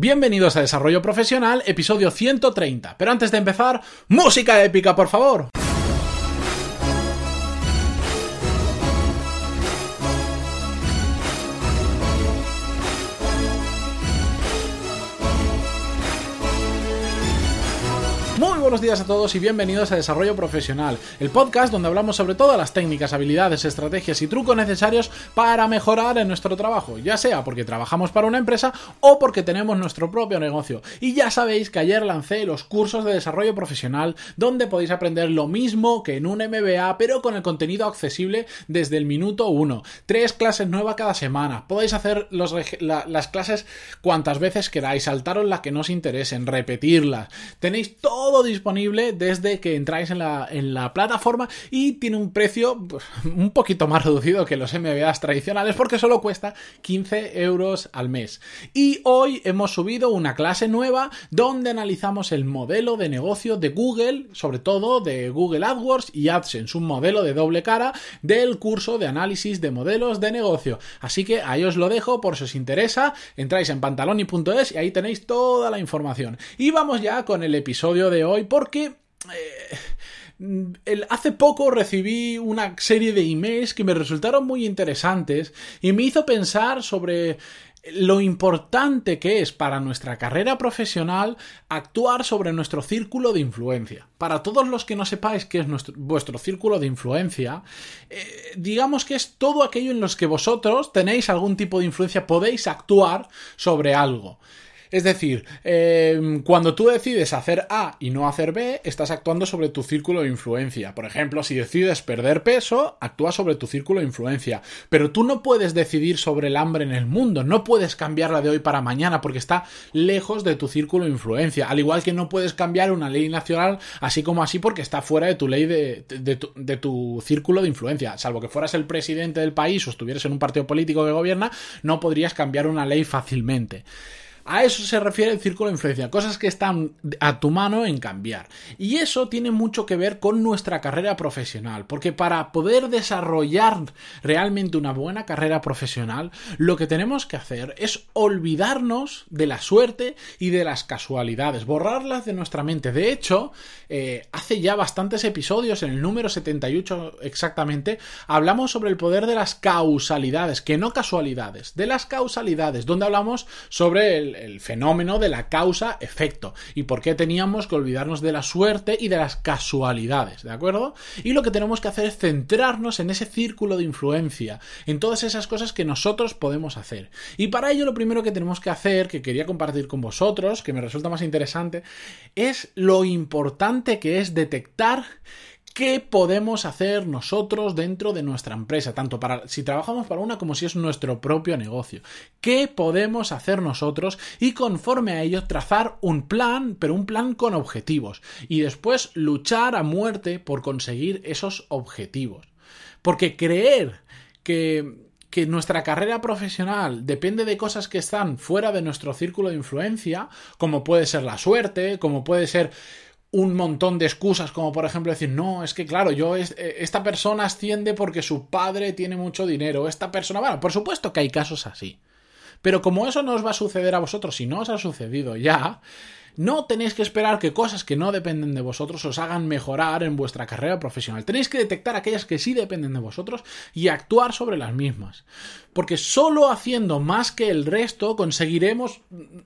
Bienvenidos a Desarrollo Profesional, episodio 130. Pero antes de empezar, música épica, por favor. Muy buenos días a todos y bienvenidos a Desarrollo Profesional, el podcast donde hablamos sobre todas las técnicas, habilidades, estrategias y trucos necesarios para mejorar en nuestro trabajo, ya sea porque trabajamos para una empresa o porque tenemos nuestro propio negocio. Y ya sabéis que ayer lancé los cursos de desarrollo profesional donde podéis aprender lo mismo que en un MBA, pero con el contenido accesible desde el minuto 1. Tres clases nuevas cada semana. Podéis hacer las clases cuantas veces queráis, saltaros las que no os interesen, repetirlas. Tenéis todo disponible desde que entráis en la, en la plataforma y tiene un precio pues, un poquito más reducido que los MBAs tradicionales porque solo cuesta 15 euros al mes. Y hoy hemos subido una clase nueva donde analizamos el modelo de negocio de Google, sobre todo de Google AdWords y AdSense, un modelo de doble cara del curso de análisis de modelos de negocio. Así que ahí os lo dejo por si os interesa, entráis en pantaloni.es y ahí tenéis toda la información. Y vamos ya con el episodio de hoy porque... Eh, hace poco recibí una serie de emails que me resultaron muy interesantes y me hizo pensar sobre lo importante que es para nuestra carrera profesional actuar sobre nuestro círculo de influencia. Para todos los que no sepáis qué es vuestro círculo de influencia, eh, digamos que es todo aquello en los que vosotros tenéis algún tipo de influencia, podéis actuar sobre algo. Es decir, em, cuando tú decides hacer A y no hacer B, estás actuando sobre tu círculo de influencia. Por ejemplo, si decides perder peso, actúa sobre tu círculo de influencia. Pero tú no puedes decidir sobre el hambre en el mundo, no puedes cambiarla de hoy para mañana porque está lejos de tu círculo de influencia. Al igual que no puedes cambiar una ley nacional así como así porque está fuera de tu ley de, tu, de tu círculo de influencia. Salvo que fueras el presidente del país o estuvieras en un partido político que gobierna, no podrías cambiar una ley fácilmente. A eso se refiere el círculo de influencia, cosas que están a tu mano en cambiar. Y eso tiene mucho que ver con nuestra carrera profesional, porque para poder desarrollar realmente una buena carrera profesional, lo que tenemos que hacer es olvidarnos de la suerte y de las casualidades, borrarlas de nuestra mente. De hecho, eh, hace ya bastantes episodios, en el número 78 exactamente, hablamos sobre el poder de las causalidades, que no casualidades, de las causalidades, donde hablamos sobre el el, fenómeno de la causa-efecto y por qué teníamos que olvidarnos de la suerte y de las casualidades, ¿de acuerdo? Y lo que tenemos que hacer es centrarnos en ese círculo de influencia, en todas esas cosas que nosotros podemos hacer. Y para ello lo primero que tenemos que hacer, que quería compartir con vosotros, que me resulta más interesante, es lo importante que es detectar ¿Qué podemos hacer nosotros dentro de nuestra empresa? Tanto para si trabajamos para una como si es nuestro propio negocio. ¿Qué podemos hacer nosotros? Y conforme a ello trazar un plan, pero un plan con objetivos. Y después luchar a muerte por conseguir esos objetivos. Porque creer que que nuestra carrera profesional depende de cosas que están fuera de nuestro círculo de influencia, como puede ser la suerte, como puede ser un montón de excusas, como por ejemplo decir, no, es que claro, yo eh, esta persona asciende porque su padre tiene mucho dinero, esta persona, bueno, por supuesto que hay casos así. Pero como eso no os va a suceder a vosotros, si no os ha sucedido ya, no tenéis que esperar que cosas que no dependen de vosotros os hagan mejorar en vuestra carrera profesional. Tenéis que detectar aquellas que sí dependen de vosotros y actuar sobre las mismas. Porque solo haciendo más que el resto conseguiremos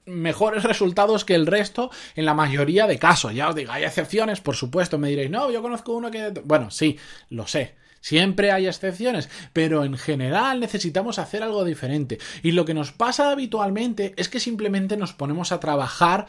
mejores resultados que el resto en la mayoría de casos. Ya os digo, hay excepciones, por supuesto, me diréis, no, yo conozco uno que... Bueno, sí, lo sé. Siempre hay excepciones, pero en general necesitamos hacer algo diferente. Y lo que nos pasa habitualmente es que simplemente nos ponemos a trabajar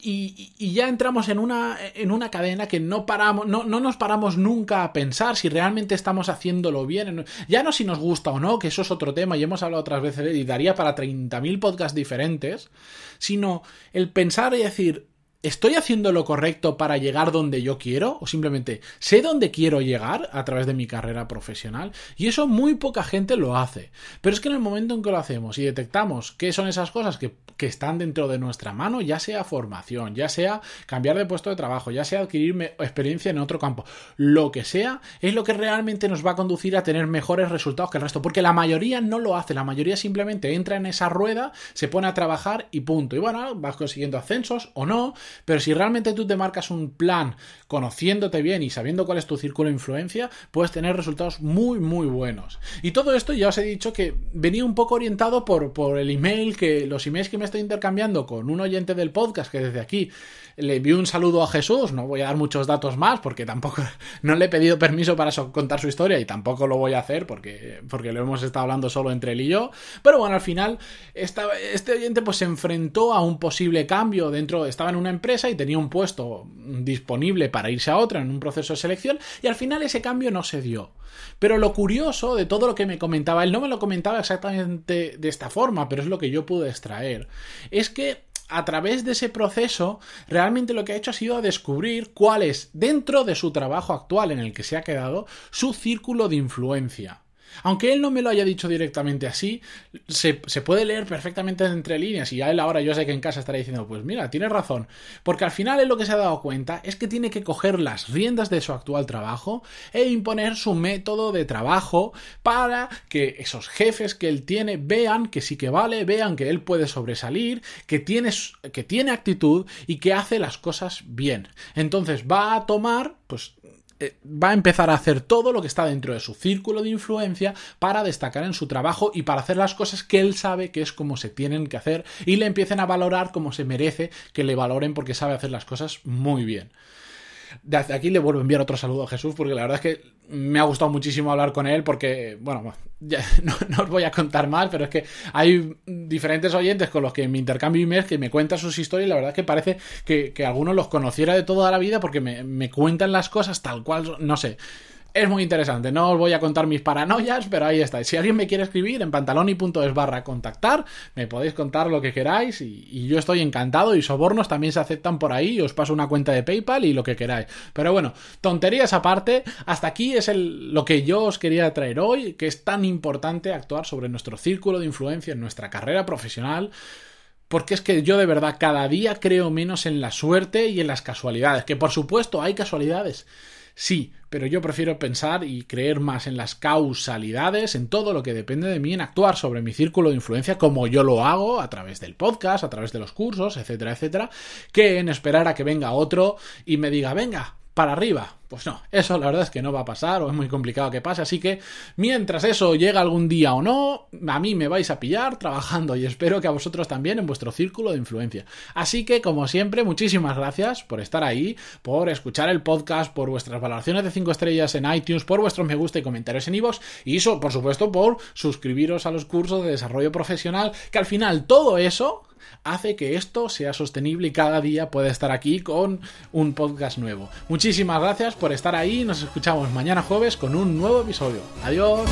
y, ya entramos en una, en una cadena que no paramos, no, no, nos paramos nunca a pensar si realmente estamos haciéndolo bien. Ya no si nos gusta o no, que eso es otro tema y hemos hablado otras veces y daría para 30.000 podcasts diferentes, sino el pensar y decir, ¿Estoy haciendo lo correcto para llegar donde yo quiero? ¿O simplemente sé dónde quiero llegar a través de mi carrera profesional? Y eso muy poca gente lo hace. Pero es que en el momento en que lo hacemos y detectamos qué son esas cosas que, que están dentro de nuestra mano, ya sea formación, ya sea cambiar de puesto de trabajo, ya sea adquirir experiencia en otro campo, lo que sea, es lo que realmente nos va a conducir a tener mejores resultados que el resto. Porque la mayoría no lo hace, la mayoría simplemente entra en esa rueda, se pone a trabajar y punto. Y bueno, vas consiguiendo ascensos o no pero si realmente tú te marcas un plan conociéndote bien y sabiendo cuál es tu círculo de influencia, puedes tener resultados muy, muy buenos. Y todo esto ya os he dicho que venía un poco orientado por, por el email, que los emails que me estoy intercambiando con un oyente del podcast que desde aquí le envío un saludo a Jesús, no voy a dar muchos datos más porque tampoco no le he pedido permiso para contar su historia y tampoco lo voy a hacer porque, porque lo hemos estado hablando solo entre él y yo, pero bueno, al final este oyente pues se enfrentó a un posible cambio dentro, estaba en una empresa y tenía un puesto disponible para irse a otra en un proceso de selección y al final ese cambio no se dio. Pero lo curioso de todo lo que me comentaba, él no me lo comentaba exactamente de esta forma, pero es lo que yo pude extraer, es que a través de ese proceso, realmente lo que ha hecho ha sido descubrir cuál es, dentro de su trabajo actual en el que se ha quedado, su círculo de influencia. Aunque él no me lo haya dicho directamente así, se, puede leer perfectamente entre líneas y a él ahora yo sé que en casa estará diciendo, pues mira, tiene razón, porque al final él lo que se ha dado cuenta es que tiene que coger las riendas de su actual trabajo e imponer su método de trabajo para que esos jefes que él tiene vean que sí que vale, vean que él puede sobresalir, que tiene, que tiene actitud y que hace las cosas bien. Entonces va a tomar, pues va a empezar a hacer todo lo que está dentro de su círculo de influencia para destacar en su trabajo y para hacer las cosas que él sabe que es como se tienen que hacer y le empiecen a valorar como se merece que le valoren porque sabe hacer las cosas muy bien. Desde aquí le vuelvo a enviar otro saludo a Jesús porque la verdad es que me ha gustado muchísimo hablar con él porque, bueno, ya, no, os voy a contar más, pero es que hay diferentes oyentes con los que me intercambio emails que me cuentan sus historias y la verdad es que parece que, que algunos los conociera de toda la vida porque me, me cuentan las cosas tal cual, no sé. Es muy interesante, no os voy a contar mis paranoias, pero ahí está. Si alguien me quiere escribir en pantaloni.es barra contactar, me podéis contar lo que queráis y, yo estoy encantado y sobornos también se aceptan por ahí, os paso una cuenta de PayPal y lo que queráis. Pero bueno, tonterías aparte, hasta aquí es lo que yo os quería traer hoy, que es tan importante actuar sobre nuestro círculo de influencia en nuestra carrera profesional porque es que yo de verdad cada día creo menos en la suerte y en las casualidades, que por supuesto hay casualidades, Sí, pero yo prefiero pensar y creer más en las causalidades, en todo lo que depende de mí, en actuar sobre mi círculo de influencia como yo lo hago a través del podcast, a través de los cursos, etcétera, etcétera, que en esperar a que venga otro y me diga, venga, para arriba. Pues no, eso la verdad es que no va a pasar o es muy complicado que pase, así que mientras eso llega algún día o no, a mí me vais a pillar trabajando y espero que a vosotros también en vuestro círculo de influencia. Así que como siempre, muchísimas gracias por estar ahí, por escuchar el podcast, por vuestras valoraciones de 5 estrellas en iTunes, por vuestros me gusta y comentarios en iVoox y eso, por supuesto, por suscribiros a los cursos de desarrollo profesional, que al final todo eso hace que esto sea sostenible y cada día pueda estar aquí con un podcast nuevo. Muchísimas gracias por estar ahí. Nos escuchamos mañana jueves con un nuevo episodio. Adiós.